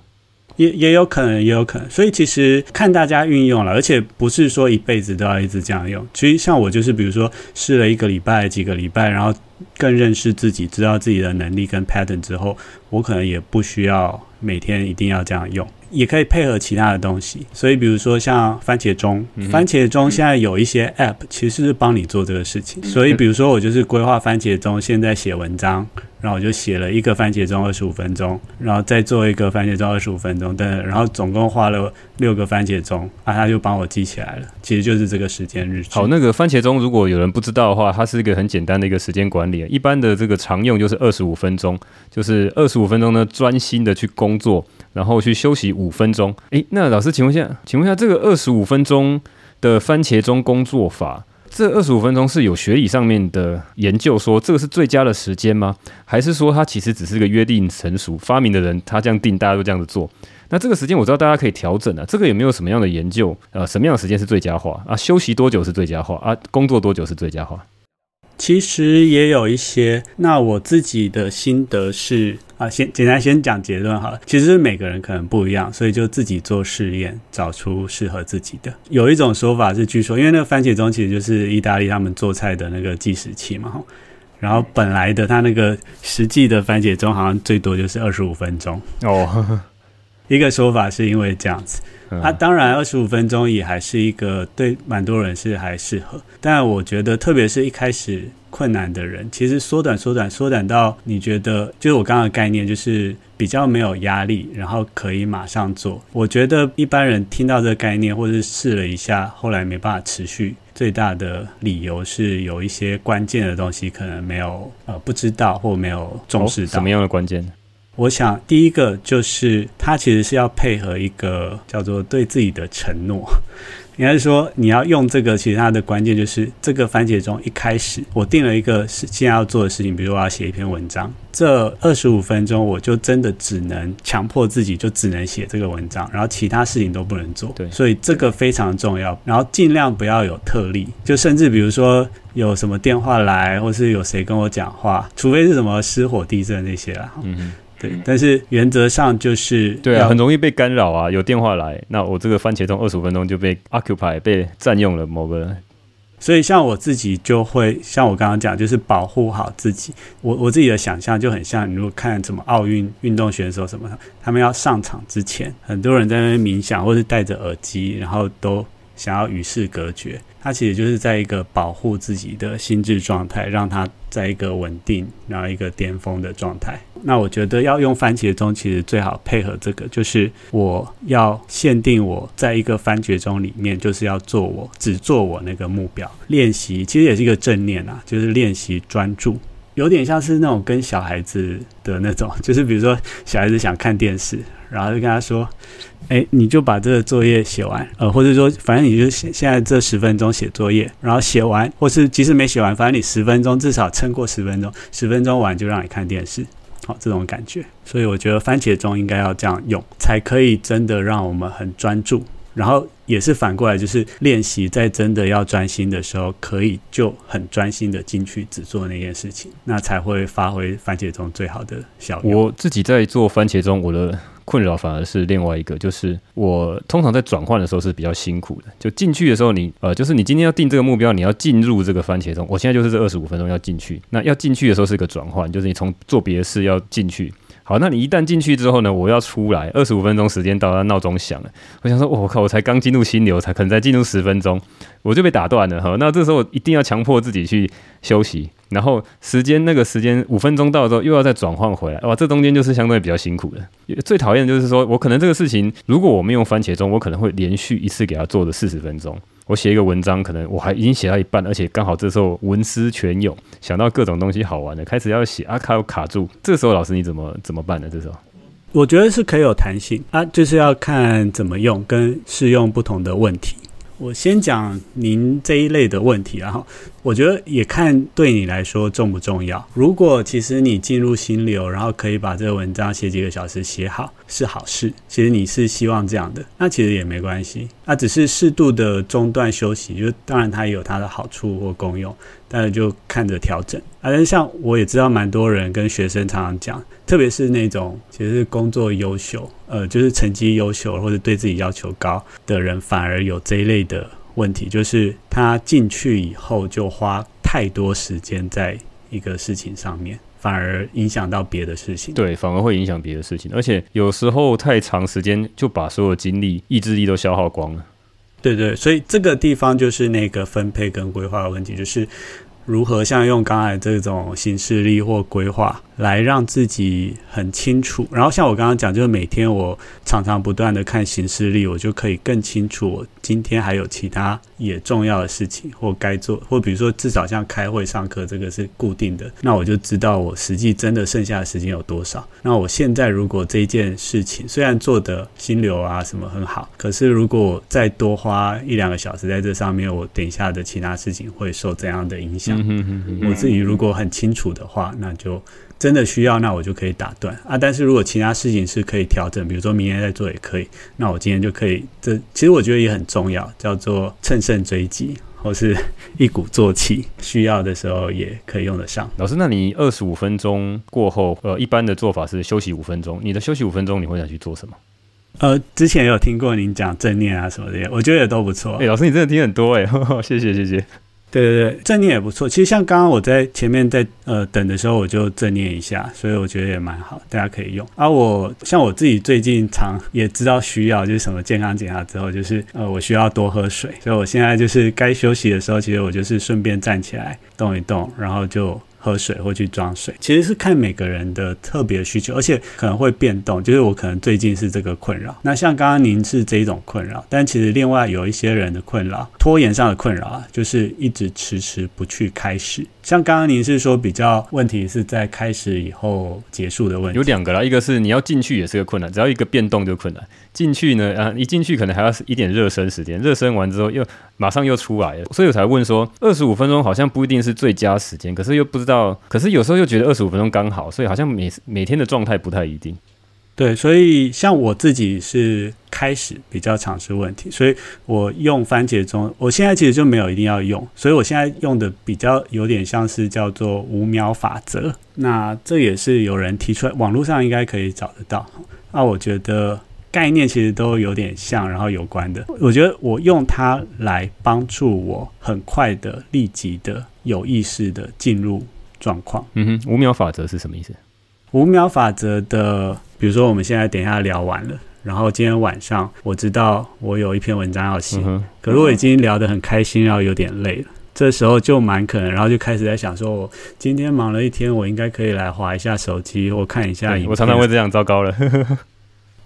也也有可能，也有可能，所以其实看大家运用了，而且不是说一辈子都要一直这样用。其实像我就是，比如说试了一个礼拜、几个礼拜，然后更认识自己，知道自己的能力跟 pattern 之后，我可能也不需要每天一定要这样用。也可以配合其他的东西，所以比如说像番茄钟，嗯、番茄钟现在有一些 App 其实是帮你做这个事情。所以比如说我就是规划番茄钟，现在写文章，然后我就写了一个番茄钟二十五分钟，然后再做一个番茄钟二十五分钟，等，然后总共花了六个番茄钟，啊，他就帮我记起来了。其实就是这个时间日志。
好，那个番茄钟如果有人不知道的话，它是一个很简单的一个时间管理，一般的这个常用就是二十五分钟，就是二十五分钟呢专心的去工作。然后去休息五分钟。诶，那老师，请问一下，请问一下，这个二十五分钟的番茄钟工作法，这二十五分钟是有学理上面的研究说这个是最佳的时间吗？还是说它其实只是个约定成熟，发明的人他这样定，大家都这样子做？那这个时间我知道大家可以调整啊，这个有没有什么样的研究？呃，什么样的时间是最佳化啊？休息多久是最佳化啊？工作多久是最佳化？
其实也有一些，那我自己的心得是啊，先简单先讲结论好了。其实每个人可能不一样，所以就自己做试验，找出适合自己的。有一种说法是，据说因为那个番茄钟其实就是意大利他们做菜的那个计时器嘛，然后本来的它那个实际的番茄钟好像最多就是二十五分钟哦。一个说法是因为这样子。啊，当然，二十五分钟也还是一个对蛮多人是还适合，但我觉得，特别是一开始困难的人，其实缩短、缩短、缩短到你觉得，就是我刚刚的概念，就是比较没有压力，然后可以马上做。我觉得一般人听到这个概念，或是试了一下，后来没办法持续，最大的理由是有一些关键的东西可能没有呃不知道或没有重视到。
什么样的关键？
我想，第一个就是它其实是要配合一个叫做对自己的承诺，应该是说你要用这个，其实它的关键就是这个番茄钟一开始我定了一个是现在要做的事情，比如我要写一篇文章，这二十五分钟我就真的只能强迫自己就只能写这个文章，然后其他事情都不能做。
对，
所以这个非常重要，然后尽量不要有特例，就甚至比如说有什么电话来，或是有谁跟我讲话，除非是什么失火、地震那些啦。嗯哼。对，但是原则上就是
对啊，很容易被干扰啊。有电话来，那我这个番茄钟二十五分钟就被 occupy 被占用了某个。
所以像我自己就会像我刚刚讲，就是保护好自己。我我自己的想象就很像，你如果看什么奥运运动选手什么，他们要上场之前，很多人在那边冥想，或是戴着耳机，然后都想要与世隔绝。他其实就是在一个保护自己的心智状态，让他在一个稳定，然后一个巅峰的状态。那我觉得要用番茄钟，其实最好配合这个，就是我要限定我在一个番茄钟里面，就是要做我只做我那个目标练习，其实也是一个正念啊，就是练习专注，有点像是那种跟小孩子的那种，就是比如说小孩子想看电视，然后就跟他说。哎，你就把这个作业写完，呃，或者说，反正你就现现在这十分钟写作业，然后写完，或是即使没写完，反正你十分钟至少撑过十分钟，十分钟完就让你看电视，好，这种感觉。所以我觉得番茄钟应该要这样用，才可以真的让我们很专注，然后也是反过来，就是练习在真的要专心的时候，可以就很专心的进去只做那件事情，那才会发挥番茄钟最好的效果。
我自己在做番茄钟，我的。困扰反而是另外一个，就是我通常在转换的时候是比较辛苦的。就进去的时候你，呃，就是你今天要定这个目标，你要进入这个番茄钟。我现在就是这二十五分钟要进去。那要进去的时候是一个转换，就是你从做别的事要进去。好，那你一旦进去之后呢，我要出来，二十五分钟时间到了，闹钟响了。我想说，我靠，我才刚进入心流，才可能才进入十分钟，我就被打断了。好，那这时候一定要强迫自己去休息。然后时间那个时间五分钟到了之后，又要再转换回来，哇，这中间就是相对比较辛苦的。最讨厌的就是说我可能这个事情，如果我没用番茄钟，我可能会连续一次给他做的四十分钟。我写一个文章，可能我还已经写到一半，而且刚好这时候文思泉涌，想到各种东西好玩的，开始要写啊，卡卡住。这时候老师你怎么怎么办呢？这时候
我觉得是可以有弹性啊，就是要看怎么用，跟适用不同的问题。我先讲您这一类的问题，然后我觉得也看对你来说重不重要。如果其实你进入心流，然后可以把这个文章写几个小时写好，是好事。其实你是希望这样的，那其实也没关系。那只是适度的中断休息，就当然它也有它的好处或功用。但是就看着调整反正像我也知道蛮多人跟学生常常讲，特别是那种其实工作优秀，呃，就是成绩优秀或者对自己要求高的人，反而有这一类的问题，就是他进去以后就花太多时间在一个事情上面，反而影响到别的事情。
对，反而会影响别的事情，而且有时候太长时间就把所有精力、意志力都消耗光了。
对对，所以这个地方就是那个分配跟规划的问题，就是如何像用刚才这种新势力或规划。来让自己很清楚，然后像我刚刚讲，就是每天我常常不断的看行事历，我就可以更清楚我今天还有其他也重要的事情或该做，或比如说至少像开会、上课这个是固定的，那我就知道我实际真的剩下的时间有多少。那我现在如果这一件事情虽然做的心流啊什么很好，可是如果我再多花一两个小时在这上面，我等一下的其他事情会受怎样的影响？我自己如果很清楚的话，那就。真的需要，那我就可以打断啊。但是如果其他事情是可以调整，比如说明天再做也可以，那我今天就可以。这其实我觉得也很重要，叫做乘胜追击，或是一鼓作气，需要的时候也可以用得上。
老师，那你二十五分钟过后，呃，一般的做法是休息五分钟。你的休息五分钟，你会想去做什么？
呃，之前有听过您讲正念啊什么的，我觉得也都不错。
哎，老师，你真的听很多哎，谢谢谢谢。
对对对，正念也不错。其实像刚刚我在前面在呃等的时候，我就正念一下，所以我觉得也蛮好，大家可以用。而、啊、我像我自己最近常也知道需要就是什么健康检查之后，就是呃我需要多喝水，所以我现在就是该休息的时候，其实我就是顺便站起来动一动，然后就喝水或去装水，其实是看每个人的特别需求，而且可能会变动。就是我可能最近是这个困扰，那像刚刚您是这一种困扰，但其实另外有一些人的困扰，拖延上的困扰啊，就是一直迟迟不去开始。像刚刚您是说比较问题是在开始以后结束的问题，
有两个啦，一个是你要进去也是个困难，只要一个变动就困难。进去呢，啊，一进去可能还要一点热身时间，热身完之后又马上又出来了，所以我才问说，二十五分钟好像不一定是最佳时间，可是又不知道，可是有时候又觉得二十五分钟刚好，所以好像每每天的状态不太一定。
对，所以像我自己是开始比较尝试问题，所以我用番茄钟，我现在其实就没有一定要用，所以我现在用的比较有点像是叫做五秒法则。那这也是有人提出来，网络上应该可以找得到。那我觉得概念其实都有点像，然后有关的。我觉得我用它来帮助我很快的、立即的、有意识的进入状况。
嗯哼，五秒法则是什么意思？
五秒法则的。比如说，我们现在等一下聊完了，然后今天晚上我知道我有一篇文章要写，嗯、可是我已经聊得很开心，然后有点累了，这时候就蛮可能，然后就开始在想说，我今天忙了一天，我应该可以来划一下手机，或看一下影片。
我常常会这样，糟糕了。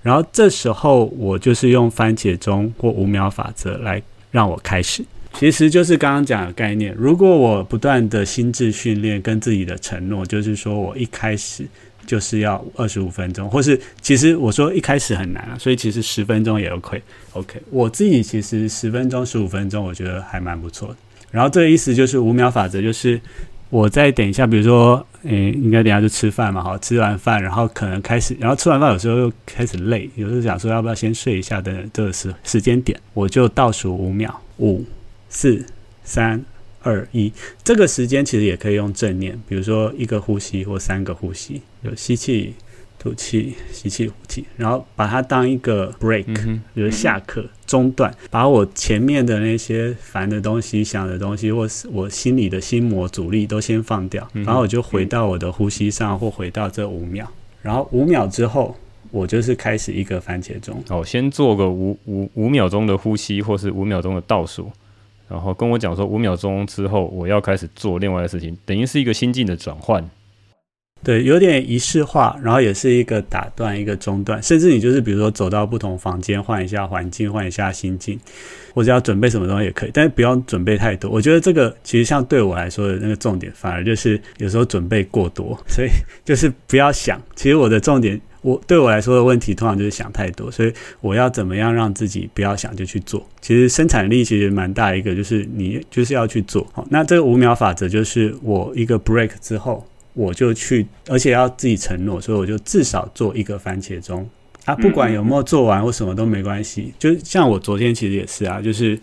然后这时候我就是用番茄钟或五秒法则来让我开始，其实就是刚刚讲的概念。如果我不断的心智训练跟自己的承诺，就是说我一开始。就是要二十五分钟，或是其实我说一开始很难啊，所以其实十分钟也 OK。OK，我自己其实十分钟、十五分钟，我觉得还蛮不错的。然后这个意思就是五秒法则，就是我再等一下，比如说，诶，应该等下就吃饭嘛，好，吃完饭，然后可能开始，然后吃完饭有时候又开始累，有时候想说要不要先睡一下的这个时时间点，我就倒数五秒，五、四、三。二一，这个时间其实也可以用正念，比如说一个呼吸或三个呼吸，有吸气、吐气、吸气、呼气，然后把它当一个 break，比如下课中断，把我前面的那些烦的东西、想的东西，或是我心里的心魔阻力都先放掉，然后我就回到我的呼吸上，或回到这五秒，然后五秒之后，我就是开始一个番茄钟。
哦，先做个五五五秒钟的呼吸，或是五秒钟的倒数。然后跟我讲说，五秒钟之后我要开始做另外的事情，等于是一个心境的转换。
对，有点仪式化，然后也是一个打断，一个中断，甚至你就是比如说走到不同房间，换一下环境，换一下心境，或者要准备什么东西也可以，但是不要准备太多。我觉得这个其实像对我来说的那个重点，反而就是有时候准备过多，所以就是不要想。其实我的重点。我对我来说的问题，通常就是想太多，所以我要怎么样让自己不要想就去做。其实生产力其实蛮大一个，就是你就是要去做。好，那这个五秒法则就是我一个 break 之后，我就去，而且要自己承诺，所以我就至少做一个番茄钟啊，不管有没有做完或什么都没关系。就像我昨天其实也是啊，就是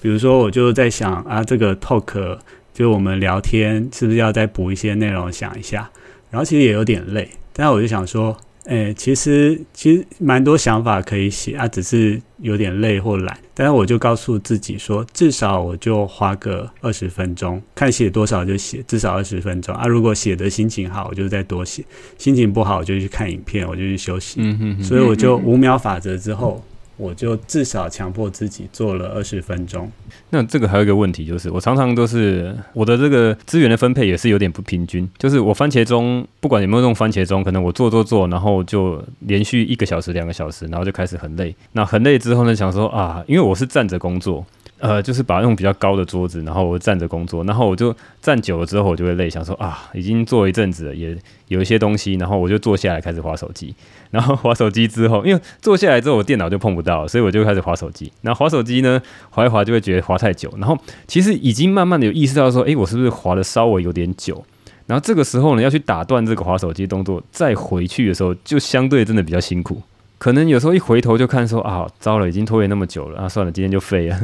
比如说我就在想啊，这个 talk 就我们聊天是不是要再补一些内容，想一下，然后其实也有点累，但是我就想说。诶、欸，其实其实蛮多想法可以写啊，只是有点累或懒。但是我就告诉自己说，至少我就花个二十分钟，看写多少就写，至少二十分钟啊。如果写的心情好，我就再多写；心情不好，我就去看影片，我就去休息。嗯哼哼。所以我就五秒法则之后。我就至少强迫自己做了二十分钟。
那这个还有一个问题，就是我常常都是我的这个资源的分配也是有点不平均。就是我番茄钟不管有没有用番茄钟，可能我做做做，然后就连续一个小时、两个小时，然后就开始很累。那很累之后呢，想说啊，因为我是站着工作。呃，就是把用比较高的桌子，然后我站着工作，然后我就站久了之后，我就会累，想说啊，已经坐一阵子了，也有一些东西，然后我就坐下来开始滑手机，然后滑手机之后，因为坐下来之后我电脑就碰不到，所以我就开始滑手机，然后滑手机呢，滑一滑就会觉得滑太久，然后其实已经慢慢的有意识到说，诶，我是不是滑的稍微有点久？然后这个时候呢，要去打断这个滑手机动作，再回去的时候，就相对真的比较辛苦，可能有时候一回头就看说啊，糟了，已经拖延那么久了，啊，算了，今天就废了。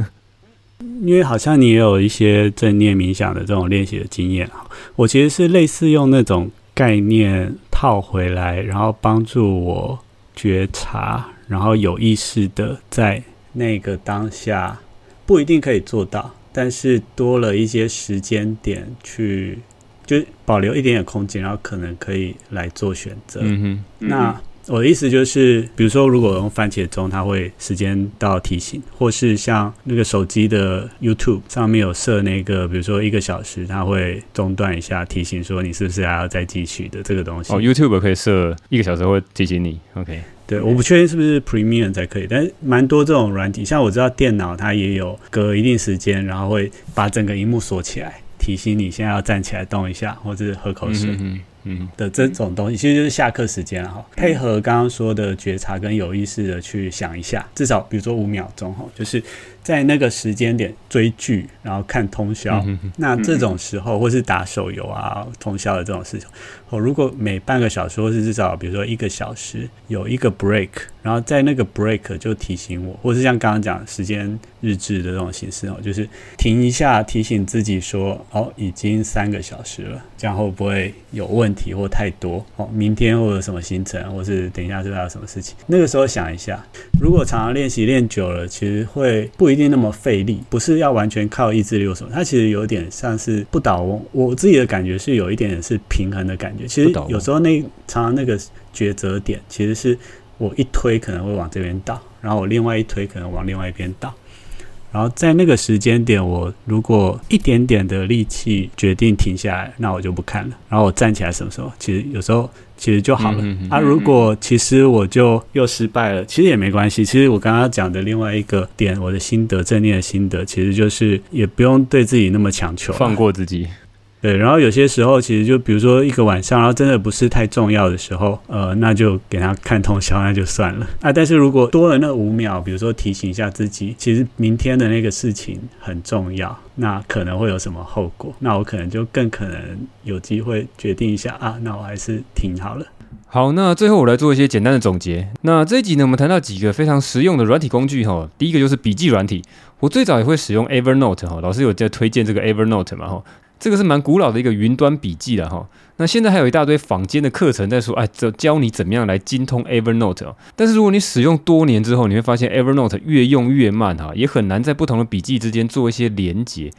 因为好像你也有一些正念冥想的这种练习的经验，我其实是类似用那种概念套回来，然后帮助我觉察，然后有意识的在那个当下，不一定可以做到，但是多了一些时间点去，就保留一点点空间，然后可能可以来做选择。嗯哼，那我的意思就是，比如说，如果用番茄钟，它会时间到提醒，或是像那个手机的 YouTube 上面有设那个，比如说一个小时，它会中断一下提醒，说你是不是还要再继续的这个东西。
哦，YouTube 可以设一个小时会提醒你。OK，
对，我不确定是不是 Premium 才可以，但是蛮多这种软体，像我知道电脑它也有隔一定时间，然后会把整个荧幕锁起来，提醒你现在要站起来动一下，或者是喝口水。嗯嗯的这种东西，其实就是下课时间哈，配合刚刚说的觉察跟有意识的去想一下，至少比如说五秒钟哈，就是。在那个时间点追剧，然后看通宵，嗯、哼那这种时候，或是打手游啊，通宵的这种事情，哦，如果每半个小时或是至少比如说一个小时有一个 break，然后在那个 break 就提醒我，或是像刚刚讲时间日志的这种形式哦，就是停一下提醒自己说，哦，已经三个小时了，这样会不会有问题或太多？哦，明天或者什么行程，或是等一下是不是有什么事情？那个时候想一下，如果常常练习练久了，其实会不。不一定那么费力，不是要完全靠意志力什么，它其实有点像是不倒翁。我自己的感觉是有一点点是平衡的感觉。其实有时候那常常那个抉择点，其实是我一推可能会往这边倒，然后我另外一推可能往另外一边倒。然后在那个时间点，我如果一点点的力气决定停下来，那我就不看了。然后我站起来什么时候？其实有时候。其实就好了啊！如果其实我就又失败了，其实也没关系。其实我刚刚讲的另外一个点，我的心得，正念的心得，其实就是也不用对自己那么强求，
放过自己。
对，然后有些时候其实就比如说一个晚上，然后真的不是太重要的时候，呃，那就给他看通宵，那就算了啊。但是如果多了那五秒，比如说提醒一下自己，其实明天的那个事情很重要，那可能会有什么后果，那我可能就更可能有机会决定一下啊，那我还是停好了。
好，那最后我来做一些简单的总结。那这一集呢，我们谈到几个非常实用的软体工具哈。第一个就是笔记软体，我最早也会使用 Evernote 哈，老师有在推荐这个 Evernote 嘛哈。这个是蛮古老的一个云端笔记了哈。那现在还有一大堆坊间的课程在说，哎，教教你怎么样来精通 Evernote。但是如果你使用多年之后，你会发现 Evernote 越用越慢哈，也很难在不同的笔记之间做一些连接。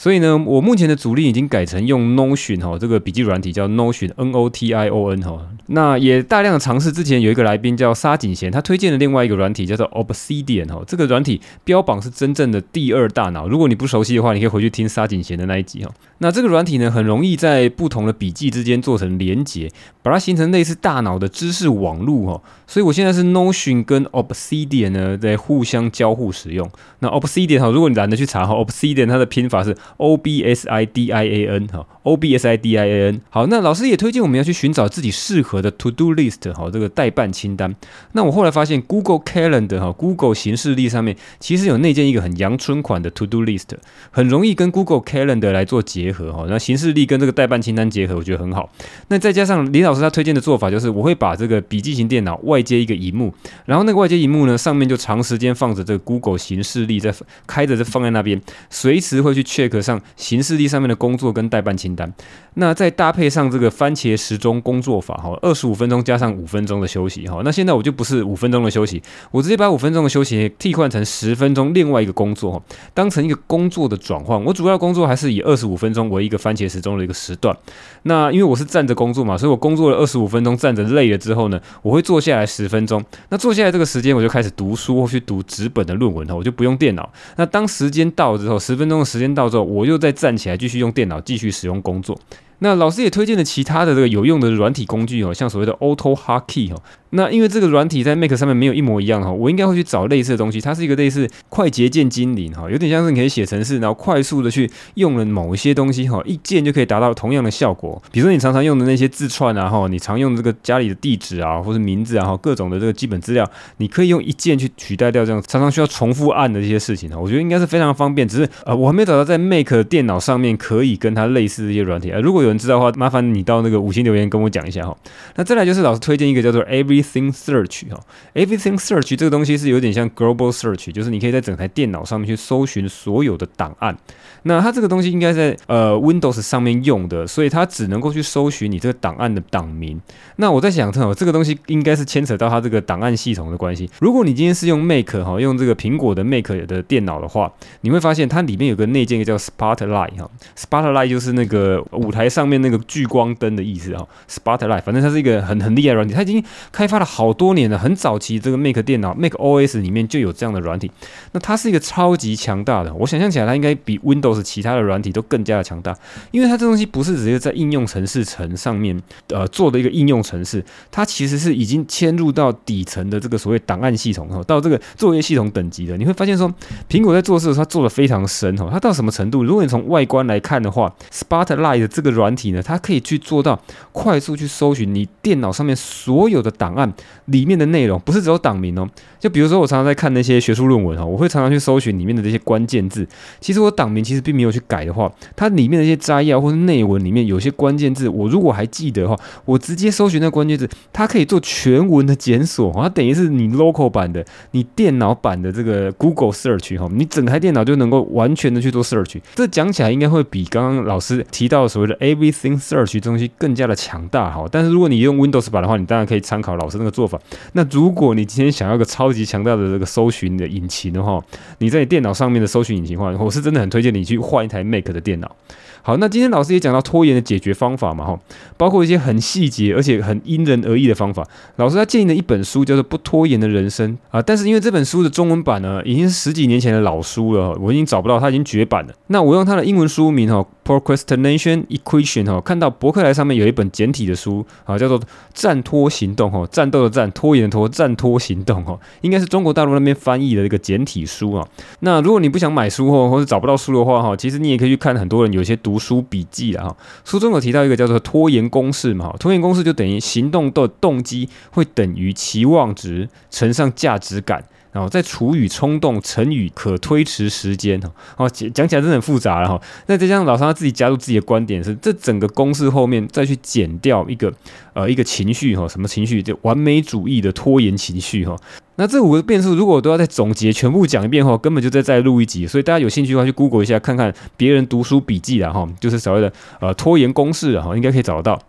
所以呢，我目前的主力已经改成用 Notion 哈，这个笔记软体叫 Notion N O T I O N 哈。那也大量尝试。之前有一个来宾叫沙井贤，他推荐的另外一个软体叫做 Obsidian 哈。这个软体标榜是真正的第二大脑。如果你不熟悉的话，你可以回去听沙井贤的那一集哈。那这个软体呢，很容易在不同的笔记之间做成连结，把它形成类似大脑的知识网络哈。所以我现在是 Notion 跟 Obsidian 呢在互相交互使用。那 Obsidian 哈，如果你懒得去查哈，Obsidian 它的拼法是 O B S I D I A N 哈，O B S I D I A N。好，那老师也推荐我们要去寻找自己适合的 To Do List 哈，这个代办清单。那我后来发现 Google Calendar 哈，Google 行事历上面其实有内建一个很阳春款的 To Do List，很容易跟 Google Calendar 来做结合哈。那行事历跟这个代办清单结合，我觉得很好。那再加上林老师他推荐的做法，就是我会把这个笔记型电脑外接一个荧幕，然后那个外接荧幕呢，上面就长时间放着这个 Google 行事历在开着，就放在那边，随时会去 check。上行事历上面的工作跟代办清单，那再搭配上这个番茄时钟工作法哈，二十五分钟加上五分钟的休息哈，那现在我就不是五分钟的休息，我直接把五分钟的休息替换成十分钟另外一个工作，当成一个工作的转换。我主要工作还是以二十五分钟为一个番茄时钟的一个时段。那因为我是站着工作嘛，所以我工作了二十五分钟，站着累了之后呢，我会坐下来十分钟。那坐下来这个时间，我就开始读书或去读纸本的论文哈，我就不用电脑。那当时间到之后，十分钟的时间到之后，我又再站起来继续用电脑继续使用工作。那老师也推荐了其他的这个有用的软体工具哦，像所谓的 AutoHotkey 哦。那因为这个软体在 Mac 上面没有一模一样哈，我应该会去找类似的东西。它是一个类似快捷键精灵哈，有点像是你可以写程式，然后快速的去用了某一些东西哈，一键就可以达到同样的效果。比如说你常常用的那些字串啊哈，你常用的这个家里的地址啊，或是名字啊哈，各种的这个基本资料，你可以用一键去取代掉这样常常需要重复按的这些事情哈。我觉得应该是非常方便，只是呃我还没找到在 Mac 电脑上面可以跟它类似的一些软体啊。如果有人知道的话，麻烦你到那个五星留言跟我讲一下哈。那再来就是老师推荐一个叫做 Every Everything Search。哈，Everything Search 这个东西是有点像 Global Search，就是你可以在整台电脑上面去搜寻所有的档案。那它这个东西应该在呃 Windows 上面用的，所以它只能够去搜寻你这个档案的档名。那我在想，这这个东西应该是牵扯到它这个档案系统的关系。如果你今天是用 Mac 哈，用这个苹果的 Mac 的电脑的话，你会发现它里面有个内建，一个叫 Spotlight 哈，Spotlight 就是那个舞台上面那个聚光灯的意思哈，Spotlight，反正它是一个很很厉害的软体，它已经开发了好多年了，很早期这个 Mac 电脑 Mac OS 里面就有这样的软体。那它是一个超级强大的，我想象起来它应该比 Windows 其他的软体都更加的强大，因为它这东西不是直接在应用程式层上面呃做的一个应用程式，它其实是已经嵌入到底层的这个所谓档案系统哈，到这个作业系统等级的。你会发现说，苹果在做事的时候，它做的非常深哦，它到什么程度？如果你从外观来看的话，Spotlight 这个软体呢，它可以去做到快速去搜寻你电脑上面所有的档案里面的内容，不是只有档名哦。就比如说我常常在看那些学术论文哈，我会常常去搜寻里面的这些关键字。其实我档名其实并没有去改的话，它里面的一些摘要或者内文里面有些关键字，我如果还记得的话，我直接搜寻那关键字，它可以做全文的检索，它等于是你 local 版的，你电脑版的这个 Google Search 哈，你整台电脑就能够完全的去做 search。这讲起来应该会比刚刚老师提到所谓的 Everything Search 这东西更加的强大哈。但是如果你用 Windows 版的话，你当然可以参考老是那个做法。那如果你今天想要个超级强大的这个搜寻的引擎的话，你在电脑上面的搜寻引擎的话，我是真的很推荐你去换一台 Mac 的电脑。好，那今天老师也讲到拖延的解决方法嘛，哈，包括一些很细节而且很因人而异的方法。老师他建议的一本书叫做《不拖延的人生》啊，但是因为这本书的中文版呢，已经是十几年前的老书了，我已经找不到，它已经绝版了。那我用它的英文书名哈，《Procrastination Equation》哈，看到博客来上面有一本简体的书啊，叫做《战拖行动》哈，战斗的战，拖延的拖，战拖行动哈，应该是中国大陆那边翻译的一个简体书啊。那如果你不想买书或或者找不到书的话哈，其实你也可以去看很多人有些读。读书笔记了，哈，书中有提到一个叫做拖延公式嘛，拖延公式就等于行动的动机会等于期望值乘上价值感，然后再除以冲动成语可推迟时间，哈，哦，讲讲起来真的很复杂了哈。那再加上老师他自己加入自己的观点是，这整个公式后面再去减掉一个呃一个情绪哈，什么情绪？就完美主义的拖延情绪哈。那这五个变数，如果我都要再总结全部讲一遍的话，根本就再再录一集。所以大家有兴趣的话，去 Google 一下，看看别人读书笔记啦哈，就是所谓的呃拖延公式哈，应该可以找得到。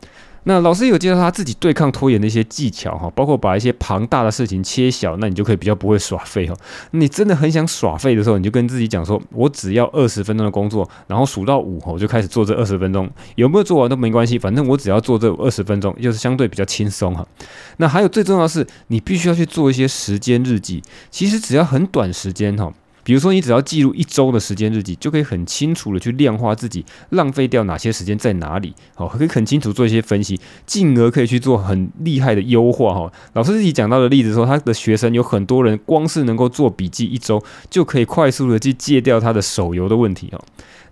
那老师有介绍他自己对抗拖延的一些技巧哈，包括把一些庞大的事情切小，那你就可以比较不会耍废哈。你真的很想耍废的时候，你就跟自己讲说，我只要二十分钟的工作，然后数到五我就开始做这二十分钟，有没有做完都没关系，反正我只要做这二十分钟，就是相对比较轻松哈。那还有最重要的是，你必须要去做一些时间日记，其实只要很短时间哈。比如说，你只要记录一周的时间日记，就可以很清楚的去量化自己浪费掉哪些时间在哪里，好，可以很清楚做一些分析，进而可以去做很厉害的优化哈。老师自己讲到的例子说，他的学生有很多人光是能够做笔记一周，就可以快速的去戒掉他的手游的问题哈。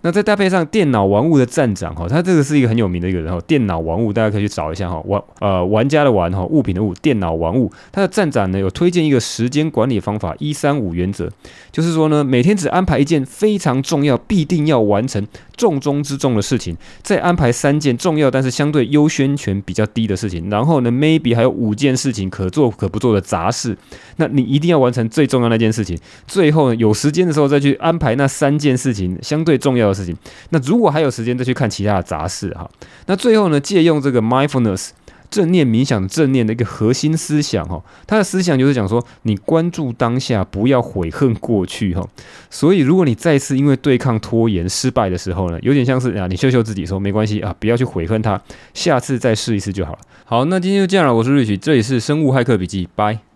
那再搭配上电脑玩物的站长哈，他这个是一个很有名的一个人哈。电脑玩物大家可以去找一下哈，玩呃玩家的玩哈，物品的物，电脑玩物。他的站长呢有推荐一个时间管理方法一三五原则，就是说呢每天只安排一件非常重要、必定要完成、重中之重的事情，再安排三件重要但是相对优先权比较低的事情，然后呢 maybe 还有五件事情可做可不做的杂事。那你一定要完成最重要那件事情，最后呢有时间的时候再去安排那三件事情相对重要的事情，那如果还有时间再去看其他的杂事哈。那最后呢，借用这个 mindfulness 正念冥想正念的一个核心思想哈，它的思想就是讲说，你关注当下，不要悔恨过去哈。所以如果你再次因为对抗拖延失败的时候呢，有点像是啊，你秀秀自己说没关系啊，不要去悔恨它，下次再试一次就好了。好，那今天就这样了，我是瑞奇这里是生物骇客笔记，拜。